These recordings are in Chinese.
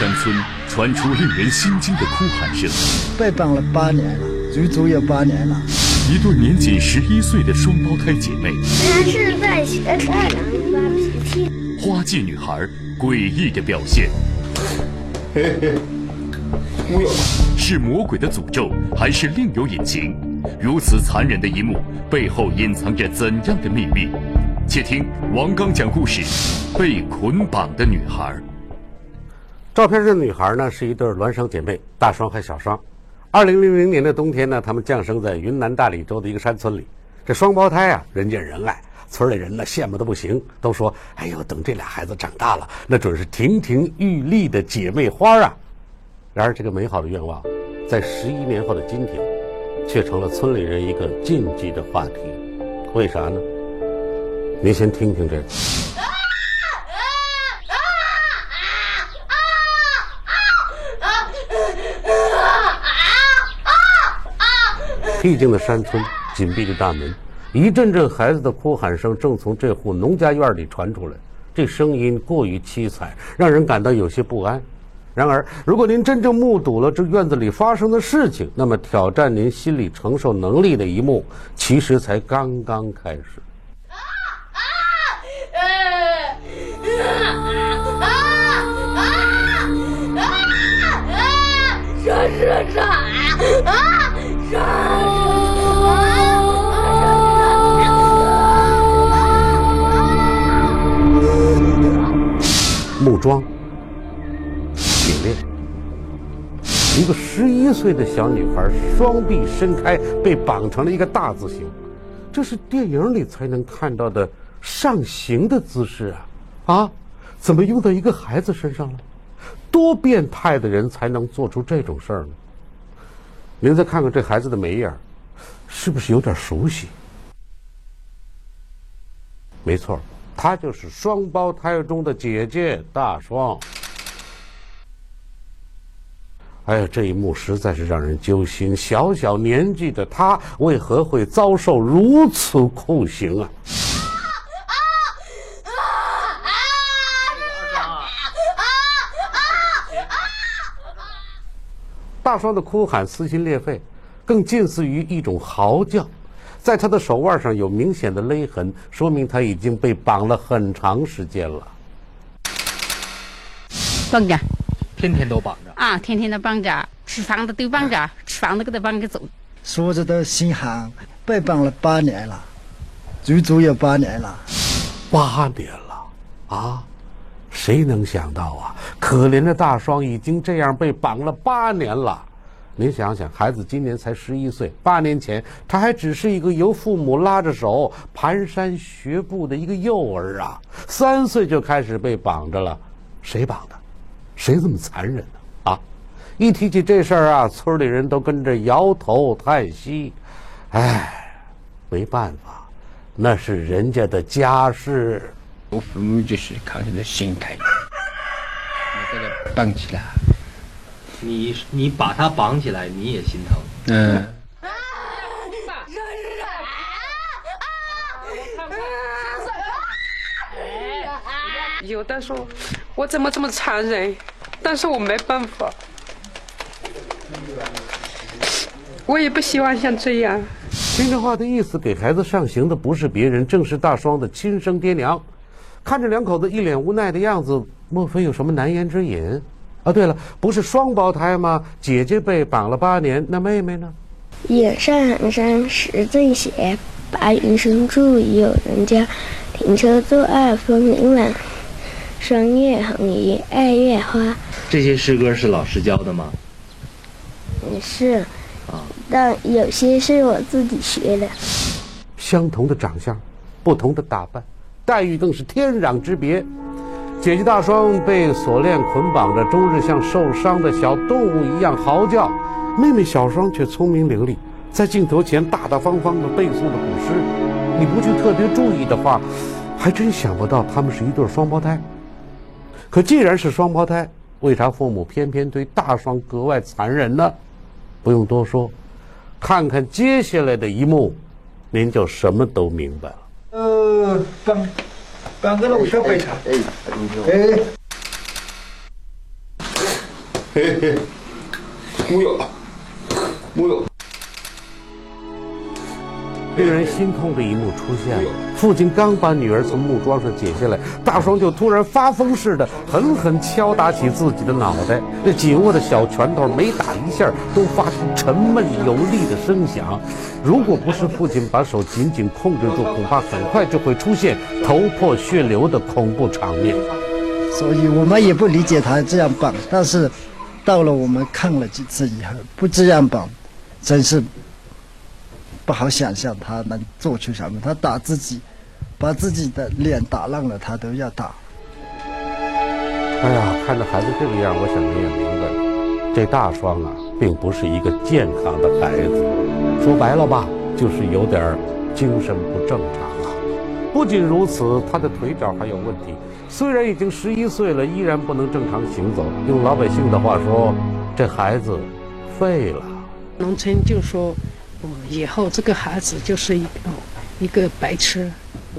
山村传出令人心惊的哭喊声。被绑了八年了，足足有八年了。一对年仅十一岁的双胞胎姐妹。她是在学太阳发脾气。花季女孩诡异的表现。嘿嘿，是魔鬼的诅咒，还是另有隐情？如此残忍的一幕背后隐藏着怎样的秘密？且听王刚讲故事：被捆绑的女孩。照片上的女孩呢，是一对孪生姐妹，大双和小双。二零零零年的冬天呢，他们降生在云南大理州的一个山村里。这双胞胎啊，人见人爱，村里人呢羡慕的不行，都说：“哎呦，等这俩孩子长大了，那准是亭亭玉立的姐妹花啊！”然而，这个美好的愿望，在十一年后的今天，却成了村里人一个禁忌的话题。为啥呢？您先听听这个。僻静的山村，紧闭的大门，一阵阵孩子的哭喊声正从这户农家院里传出来。这声音过于凄惨，让人感到有些不安。然而，如果您真正目睹了这院子里发生的事情，那么挑战您心理承受能力的一幕，其实才刚刚开始。啊啊！啊啊啊啊啊！这是木桩、铁链，一个十一岁的小女孩双臂伸开，被绑成了一个大字形，这是电影里才能看到的上刑的姿势啊！啊，怎么用到一个孩子身上了？多变态的人才能做出这种事儿呢？您再看看这孩子的眉眼，是不是有点熟悉？没错，她就是双胞胎中的姐姐大双。哎呀，这一幕实在是让人揪心。小小年纪的她，为何会遭受如此酷刑啊？大双的哭喊撕心裂肺，更近似于一种嚎叫。在他的手腕上有明显的勒痕，说明他已经被绑了很长时间了。绑着，天天都绑着啊！天天都绑着，吃饭的都绑着，吃饭都给他绑着走。说着都心寒，被绑了八年了，足足有八年了。八年了啊！谁能想到啊？可怜的大双已经这样被绑了八年了。您想想，孩子今年才十一岁，八年前他还只是一个由父母拉着手蹒跚学步的一个幼儿啊！三岁就开始被绑着了，谁绑的？谁这么残忍呢？啊！一提起这事儿啊，村里人都跟着摇头叹息。唉，没办法，那是人家的家事。我父母就是靠他的心态，我给他绑起来。你你把他绑起来，你也心疼。嗯。有的说，我怎么这么残忍？但是我没办法，我也不希望像这样。听这话的意思，给孩子上刑的不是别人，正是大双的亲生爹娘。看着两口子一脸无奈的样子，莫非有什么难言之隐？啊，对了，不是双胞胎吗？姐姐被绑了八年，那妹妹呢？远上寒山石径斜，白云深处有人家。停车坐爱枫林晚，霜叶红于二月花。这些诗歌是老师教的吗？是，但有些是我自己学的。相同的长相，不同的打扮。待遇更是天壤之别。姐姐大双被锁链捆绑着，终日像受伤的小动物一样嚎叫；妹妹小双却聪明伶俐，在镜头前大大方方地背诵着古诗。你不去特别注意的话，还真想不到他们是一对双胞胎。可既然是双胞胎，为啥父母偏偏对大双格外残忍呢？不用多说，看看接下来的一幕，您就什么都明白了。呃，绑绑个龙小白菜，哎，哎，嘿嘿，木有，木有。令人心痛的一幕出现了，父亲刚把女儿从木桩上解下来，大双就突然发疯似的狠狠敲打起自己的脑袋，那紧握的小拳头每打一下都发出沉闷有力的声响。如果不是父亲把手紧紧控制住，恐怕很快就会出现头破血流的恐怖场面。所以我们也不理解他这样绑，但是到了我们看了几次以后，不这样绑，真是。不好想象他能做出什么。他打自己，把自己的脸打烂了，他都要打。哎呀，看着孩子这个样，我想你也明白，这大双啊，并不是一个健康的孩子。说白了吧，就是有点精神不正常啊。不仅如此，他的腿脚还有问题。虽然已经十一岁了，依然不能正常行走。用老百姓的话说，这孩子废了。农村就说。以后这个孩子就是一个一个白痴。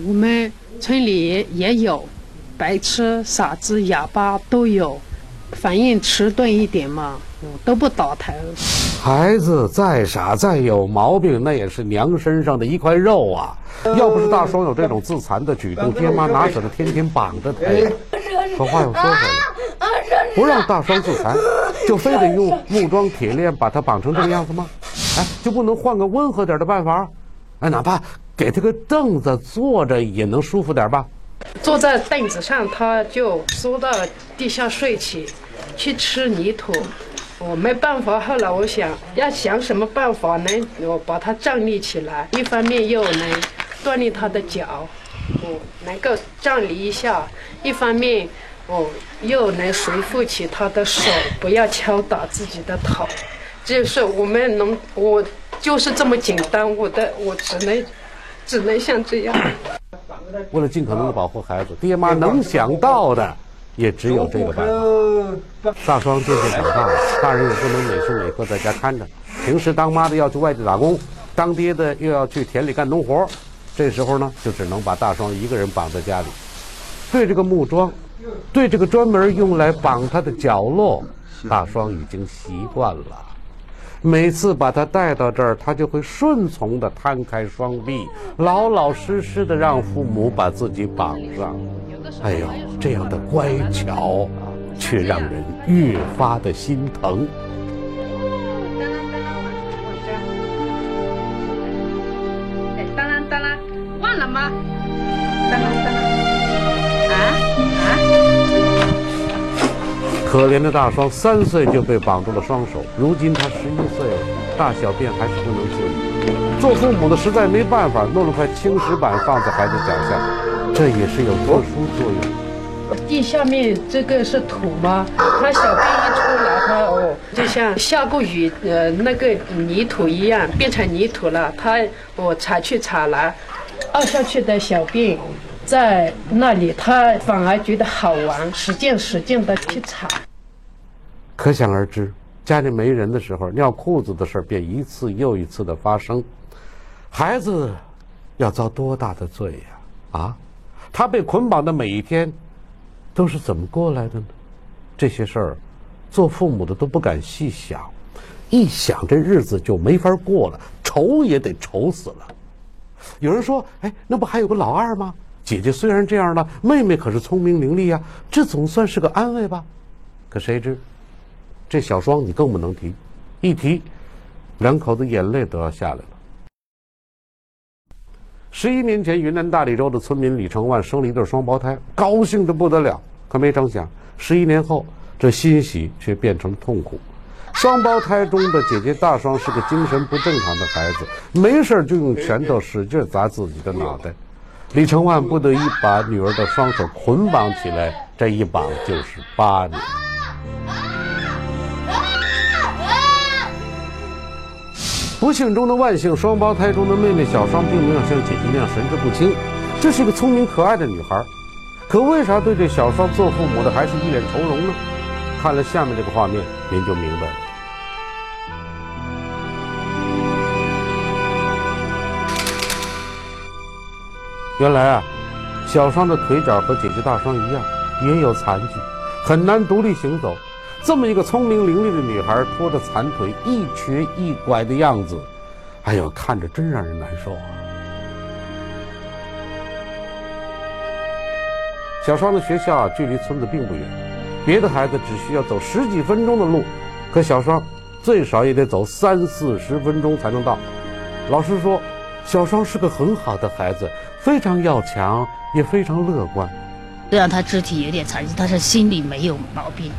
我们村里也有白痴、傻子、哑巴都有，反应迟钝一点嘛，都不倒头。孩子再傻再有毛病，那也是娘身上的一块肉啊！要不是大双有这种自残的举动，爹妈哪舍得天天绑着他？可话又说回来，不让大双自残，就非得用木桩铁链把他绑成这个样子吗？哎，就不能换个温和点的办法？哎，哪怕给他个凳子坐着也能舒服点吧？坐在凳子上，他就缩到地下睡去，去吃泥土。我没办法，后来我想要想什么办法能我把他站立起来，一方面又能锻炼他的脚，我能够站立一下；一方面我又能恢复起他的手，不要敲打自己的头。就是我们能，我就是这么简单，我的我只能，只能像这样。为了尽可能的保护孩子，爹妈能想到的也只有这个办法。大双渐渐长大了，大人也不能每时每刻在家看着，平时当妈的要去外地打工，当爹的又要去田里干农活，这时候呢，就只能把大双一个人绑在家里。对这个木桩，对这个专门用来绑他的角落，大双已经习惯了。每次把他带到这儿，他就会顺从地摊开双臂，老老实实地让父母把自己绑上。哎呦，这样的乖巧，却让人越发的心疼。可怜的大双三岁就被绑住了双手，如今他十一岁了，大小便还是不能自理。做父母的实在没办法，弄了块青石板放在孩子脚下，这也是有特殊作用。地下面这个是土吗？他小便一出来，他哦，就像下过雨，呃，那个泥土一样，变成泥土了。他我踩去踩来，凹下去的小便。在那里，他反而觉得好玩，使劲使劲的去踩。可想而知，家里没人的时候，尿裤子的事儿便一次又一次的发生。孩子要遭多大的罪呀！啊，他被捆绑的每一天，都是怎么过来的呢？这些事儿，做父母的都不敢细想，一想这日子就没法过了，愁也得愁死了。有人说：“哎，那不还有个老二吗？”姐姐虽然这样了，妹妹可是聪明伶俐呀，这总算是个安慰吧。可谁知，这小双你更不能提，一提，两口子眼泪都要下来了。十一年前，云南大理州的村民李成万生了一对双胞胎，高兴的不得了。可没成想，十一年后，这欣喜却变成了痛苦。双胞胎中的姐姐大双是个精神不正常的孩子，没事就用拳头使劲砸自己的脑袋。李成万不得已把女儿的双手捆绑起来，这一绑就是八年。不幸中的万幸，双胞胎中的妹妹小双并没有像姐姐那样神志不清，这是个聪明可爱的女孩。可为啥对这小双做父母的还是一脸愁容呢？看了下面这个画面，您就明白了。原来啊，小双的腿脚和姐姐大双一样，也有残疾，很难独立行走。这么一个聪明伶俐的女孩，拖着残腿一瘸一拐的样子，哎呦，看着真让人难受啊！小双的学校啊，距离村子并不远，别的孩子只需要走十几分钟的路，可小双最少也得走三四十分钟才能到。老师说，小双是个很好的孩子，非常要强，也非常乐观。虽然他肢体有点残疾，但是心里没有毛病。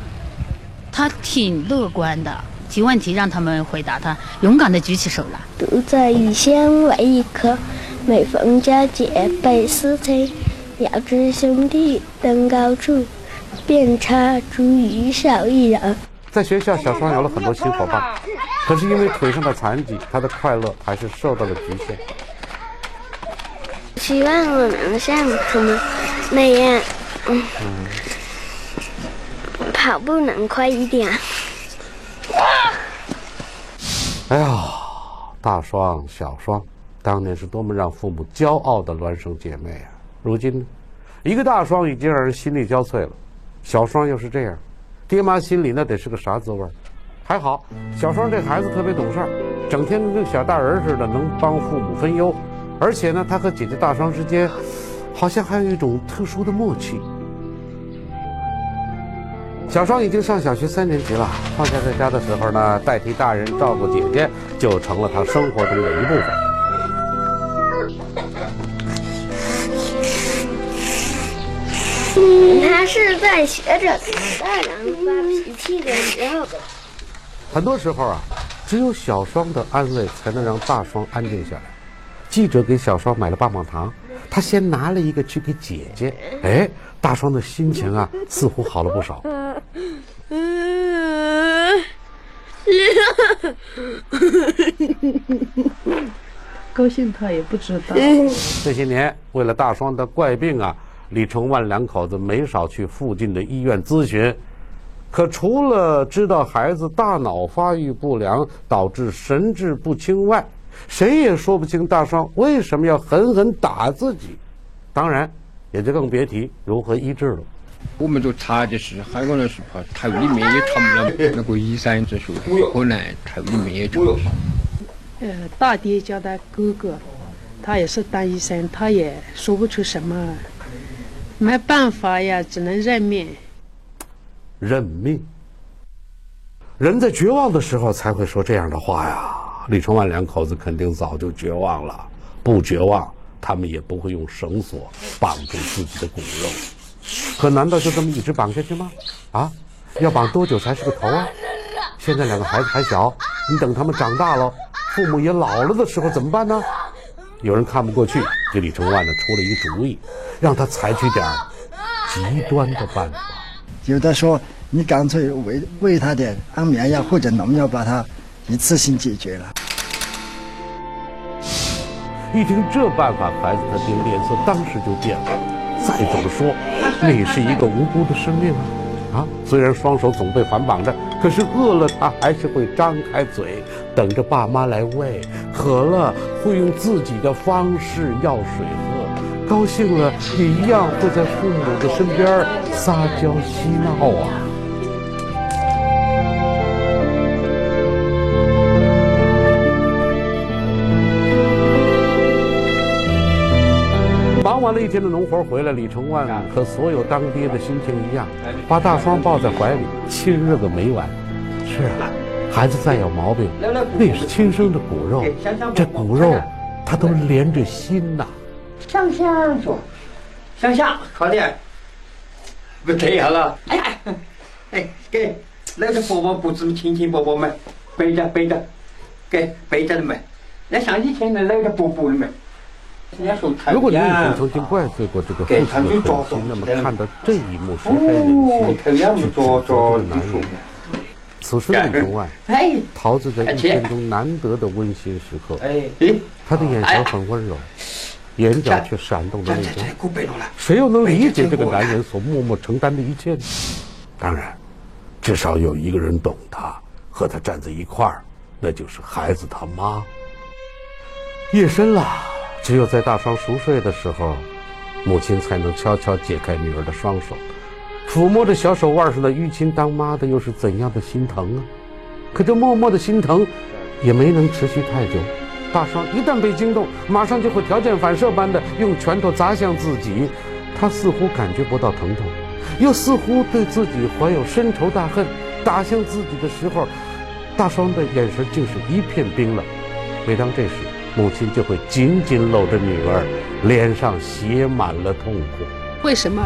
他挺乐观的，提问题让他们回答，他勇敢的举起手来。独在异乡为异客，每逢佳节倍思亲。遥知兄弟登高处，遍插茱萸少一人。在学校，小双有了很多新伙伴，可是因为腿上的残疾，他的快乐还是受到了局限。希望我能像他们那样，嗯，跑步能快一点。哎呀，大双、小双，当年是多么让父母骄傲的孪生姐妹啊！如今呢，一个大双已经让人心力交瘁了，小双又是这样，爹妈心里那得是个啥滋味还好，小双这孩子特别懂事儿，整天跟小大人似的，能帮父母分忧，而且呢，他和姐姐大双之间，好像还有一种特殊的默契。小双已经上小学三年级了，放假在家的时候呢，代替大人照顾姐姐，就成了他生活中的一部分。他是在学着大人发脾气的时候。很多时候啊，只有小双的安慰才能让大双安静下来。记者给小双买了棒棒糖，他先拿了一个去给姐姐。哎，大双的心情啊，似乎好了不少。高兴他也不知道。这些年，为了大双的怪病啊。李成万两口子没少去附近的医院咨询，可除了知道孩子大脑发育不良导致神志不清外，谁也说不清大双为什么要狠狠打自己。当然，也就更别提如何医治了。我们就查的是，很多人是怕头里面也查不了，那个医生就说可能头里面也查不了。呃，大爹叫他哥哥，他也是当医生，他也说不出什么。没办法呀，只能认命。认命。人在绝望的时候才会说这样的话呀。李春万两口子肯定早就绝望了，不绝望，他们也不会用绳索绑住自己的骨肉。可难道就这么一直绑下去吗？啊，要绑多久才是个头啊？现在两个孩子还小，你等他们长大了，父母也老了的时候怎么办呢？有人看不过去，给李成万呢出了一个主意，让他采取点极端的办法。有的说，你干脆喂喂他点安眠药或者农药，把他一次性解决了。一听这办法，孩子他爹脸色当时就变了。再怎么说，那也是一个无辜的生命啊。啊，虽然双手总被反绑着，可是饿了他还是会张开嘴，等着爸妈来喂；渴了会用自己的方式要水喝；高兴了也一样会在父母的身边撒娇嬉闹啊。了一天的农活回来，李成万和所有当爹的心情一样，把大双抱在怀里亲热个没完。是啊，孩子再有毛病，那也是亲生的骨肉，这骨肉他都连着心呐。想想说，想想快点，不这样了。哎呀，哎，给那个伯伯不子亲亲伯伯们，背着背着，给背着的们，那像以前的那个伯伯的们。如果你以前曾经怪罪过这个父亲的狠心，那么看到这一幕，谁还忍心去指责这个男人？此时的李忠万，陶醉在一天中难得的温馨时刻。他的眼神很温柔，眼角却闪动着泪光。谁又能理解这个男人所默默承担的一切呢？当然，至少有一个人懂他，和他站在一块儿，那就是孩子他妈。夜深了。只有在大双熟睡的时候，母亲才能悄悄解开女儿的双手，抚摸着小手腕上的淤青，当妈的又是怎样的心疼啊！可这默默的心疼，也没能持续太久。大双一旦被惊动，马上就会条件反射般的用拳头砸向自己。他似乎感觉不到疼痛，又似乎对自己怀有深仇大恨。打向自己的时候，大双的眼神竟是一片冰冷。每当这时，母亲就会紧紧搂着女儿，脸上写满了痛苦。为什么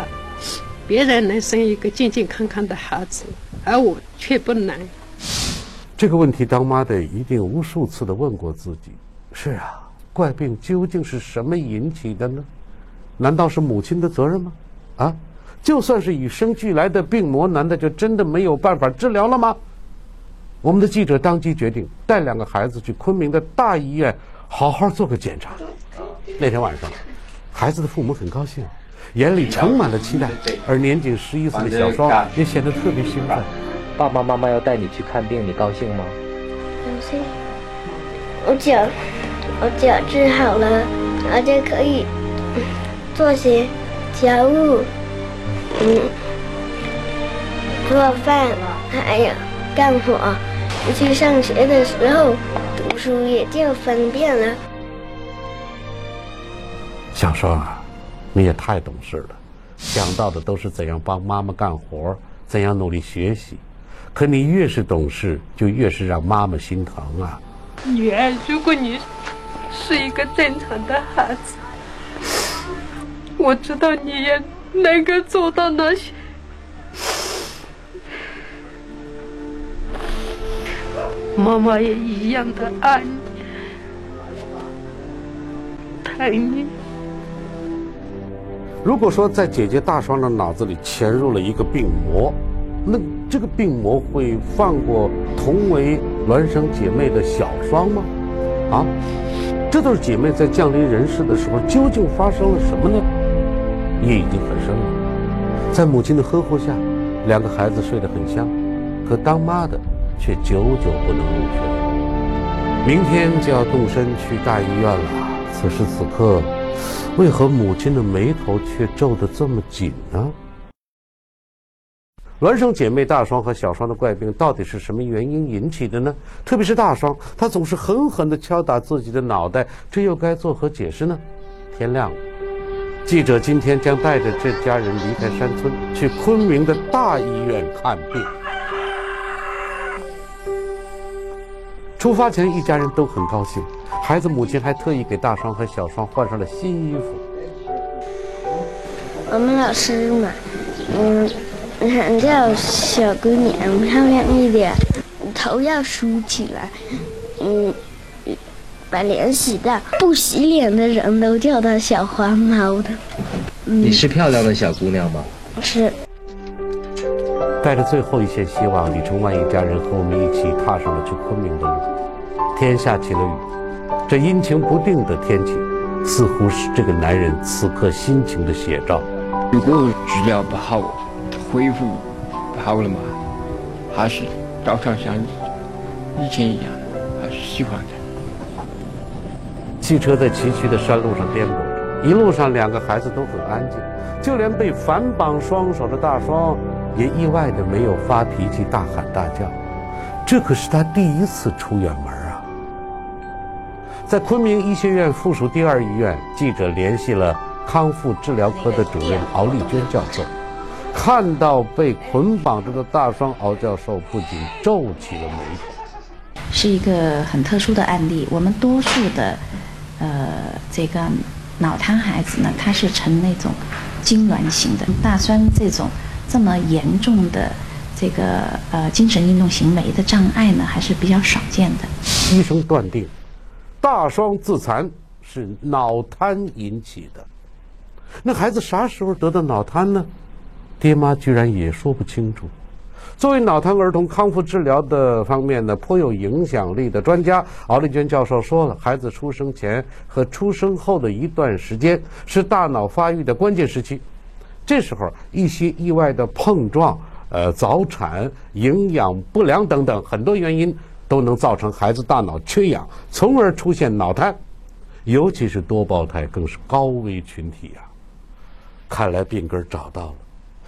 别人能生一个健健康康的孩子，而我却不能？这个问题，当妈的一定无数次的问过自己。是啊，怪病究竟是什么引起的呢？难道是母亲的责任吗？啊，就算是与生俱来的病魔，难道就真的没有办法治疗了吗？我们的记者当即决定带两个孩子去昆明的大医院好好做个检查。那天晚上，孩子的父母很高兴，眼里盛满了期待，而年仅十一岁的小双也显得特别兴奋。爸爸妈妈要带你去看病，你高兴吗？高兴。我脚，我脚治好了，而且可以做些家务，嗯，做饭，还有干活。去上学的时候，读书也就方便了。小双啊，你也太懂事了，想到的都是怎样帮妈妈干活，怎样努力学习。可你越是懂事，就越是让妈妈心疼啊。女儿，如果你是一个正常的孩子，我知道你也能够做到那些。妈妈也一样的爱你，疼你。如果说在姐姐大双的脑子里潜入了一个病魔，那这个病魔会放过同为孪生姐妹的小双吗？啊，这对姐妹在降临人世的时候究竟发生了什么呢？夜已经很深了，在母亲的呵护下，两个孩子睡得很香，可当妈的。却久久不能入睡。明天就要动身去大医院了。此时此刻，为何母亲的眉头却皱得这么紧呢？孪生姐妹大双和小双的怪病到底是什么原因引起的呢？特别是大双，她总是狠狠地敲打自己的脑袋，这又该作何解释呢？天亮了，记者今天将带着这家人离开山村，去昆明的大医院看病。出发前，一家人都很高兴。孩子母亲还特意给大双和小双换上了新衣服。我们老师嘛，嗯，喊叫小姑娘漂亮一点，头要梳起来，嗯，把脸洗掉。不洗脸的人都叫她小花猫的。你是漂亮的小姑娘吗？是。带着最后一线希望，李承万一家人和我们一起踏上了去昆明的路。天下起了雨，这阴晴不定的天气，似乎是这个男人此刻心情的写照。如果治疗不好，恢复不好了嘛，还是照常像以前一样，还是喜欢的。汽车在崎岖的山路上颠簸着，一路上两个孩子都很安静，就连被反绑双手的大双。也意外的没有发脾气、大喊大叫，这可是他第一次出远门啊！在昆明医学院附属第二医院，记者联系了康复治疗科的主任敖丽娟教授，看到被捆绑着的大双，敖教授不仅皱起了眉头。是一个很特殊的案例，我们多数的，呃，这个脑瘫孩子呢，他是呈那种痉挛型的，大双这种。这么严重的这个呃精神运动行为的障碍呢，还是比较少见的。医生断定，大双自残是脑瘫引起的。那孩子啥时候得的脑瘫呢？爹妈居然也说不清楚。作为脑瘫儿童康复治疗的方面呢颇有影响力的专家，敖丽娟教授说了，孩子出生前和出生后的一段时间是大脑发育的关键时期。这时候，一些意外的碰撞、呃早产、营养不良等等很多原因，都能造成孩子大脑缺氧，从而出现脑瘫。尤其是多胞胎，更是高危群体呀。看来病根找到了，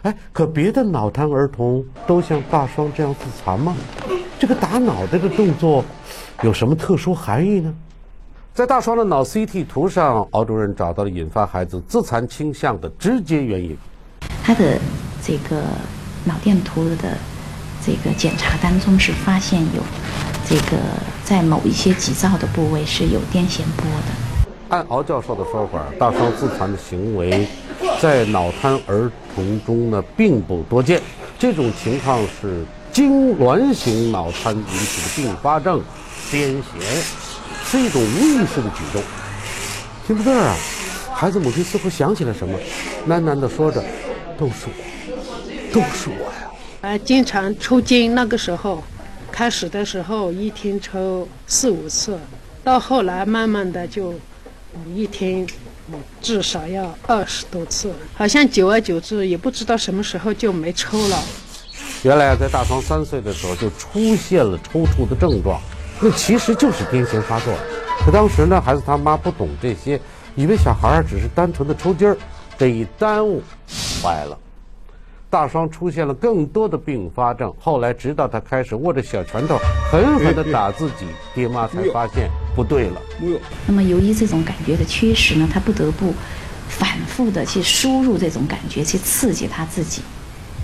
哎，可别的脑瘫儿童都像大双这样自残吗？这个打脑袋的动作有什么特殊含义呢？在大双的脑 CT 图上，敖主任找到了引发孩子自残倾向的直接原因。他的这个脑电图的这个检查当中是发现有这个在某一些急躁的部位是有癫痫波的。按敖教授的说法，大双自残的行为在脑瘫儿童中呢并不多见。这种情况是痉挛型脑瘫引起的并发症，癫痫是一种无意识的举动。听到这儿啊，孩子母亲似乎想起了什么，喃喃地说着：“都是我，都是我。”啊，经常抽筋，那个时候开始的时候一天抽四五次，到后来慢慢的就一天至少要二十多次，好像久而久之也不知道什么时候就没抽了。原来在大双三岁的时候就出现了抽搐的症状，那其实就是癫痫发作。可当时呢，孩子他妈不懂这些，以为小孩只是单纯的抽筋儿，这一耽误，坏了。大双出现了更多的并发症，后来直到他开始握着小拳头狠狠地打自己，爹妈才发现不对了。那么由于这种感觉的缺失呢，他不得不反复的去输入这种感觉，去刺激他自己，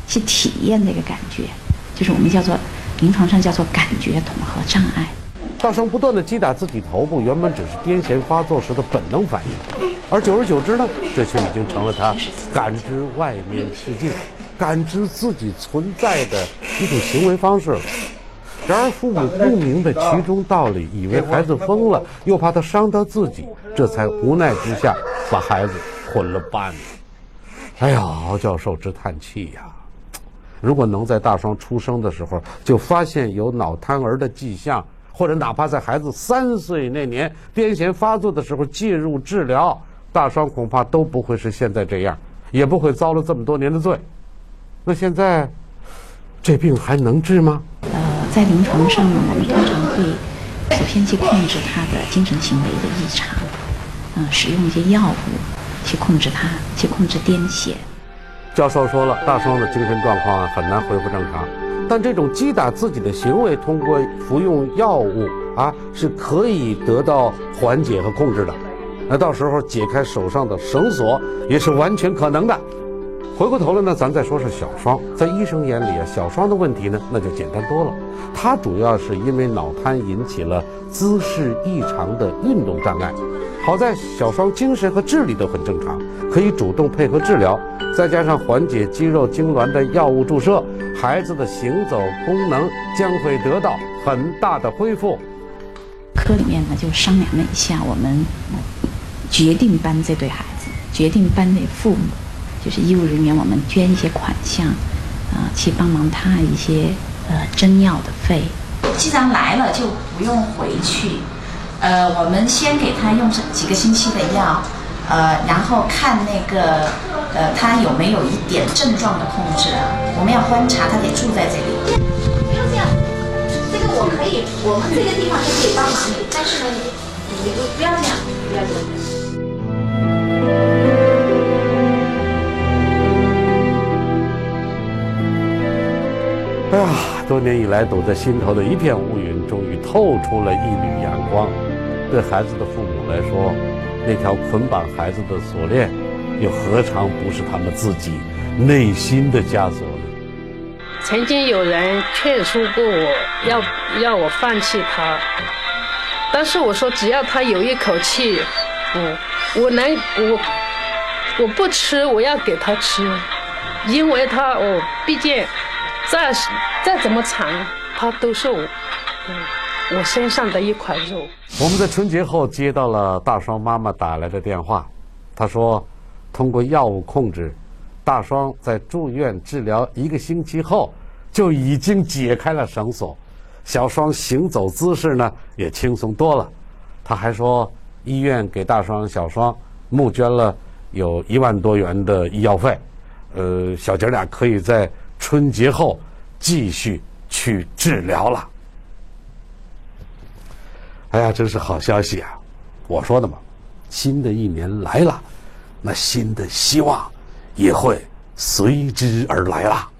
去体验那个感觉，就是我们叫做临床上叫做感觉统合障碍。大双不断地击打自己头部，原本只是癫痫发作时的本能反应，而久而久之呢，这却已经成了他感知外面世界。感知自己存在的一种行为方式了。然而父母不明白其中道理，以为孩子疯了，又怕他伤到自己，这才无奈之下把孩子捆了半。哎呀，敖教授直叹气呀！如果能在大双出生的时候就发现有脑瘫儿的迹象，或者哪怕在孩子三岁那年癫痫发作的时候介入治疗，大双恐怕都不会是现在这样，也不会遭了这么多年的罪。那现在，这病还能治吗？呃，在临床上呢，我们通常会首先去控制他的精神行为的异常，嗯，使用一些药物去控制他，去控制癫痫。教授说了，大双的精神状况很难恢复正常，但这种击打自己的行为，通过服用药物啊，是可以得到缓解和控制的。那到时候解开手上的绳索，也是完全可能的。回过头来呢，咱再说说小双。在医生眼里啊，小双的问题呢，那就简单多了。他主要是因为脑瘫引起了姿势异常的运动障碍。好在小双精神和智力都很正常，可以主动配合治疗，再加上缓解肌肉痉挛的药物注射，孩子的行走功能将会得到很大的恢复。科里面呢就商量了一下，我们决定帮这对孩子，决定帮那父母。就是医务人员，我们捐一些款项，啊，去帮忙他一些呃针药的费。既然来了，就不用回去。呃，我们先给他用几个星期的药，呃，然后看那个呃他有没有一点症状的控制。我们要观察他得住在这里。不要这样，这个我可以，我们这个地方是可以帮忙你，但是呢，你不不要这样，不要这样。哎呀，多年以来堵在心头的一片乌云，终于透出了一缕阳光。对孩子的父母来说，那条捆绑孩子的锁链，又何尝不是他们自己内心的枷锁呢？曾经有人劝说过我，要要我放弃他，但是我说只要他有一口气，嗯，我能我我不吃，我要给他吃，因为他哦，毕竟。再再怎么长，他都是我，我身上的一块肉。我们在春节后接到了大双妈妈打来的电话，她说，通过药物控制，大双在住院治疗一个星期后，就已经解开了绳索，小双行走姿势呢也轻松多了。她还说，医院给大双、小双募捐了有一万多元的医药费，呃，小姐俩可以在。春节后继续去治疗了。哎呀，真是好消息啊！我说的嘛，新的一年来了，那新的希望也会随之而来了。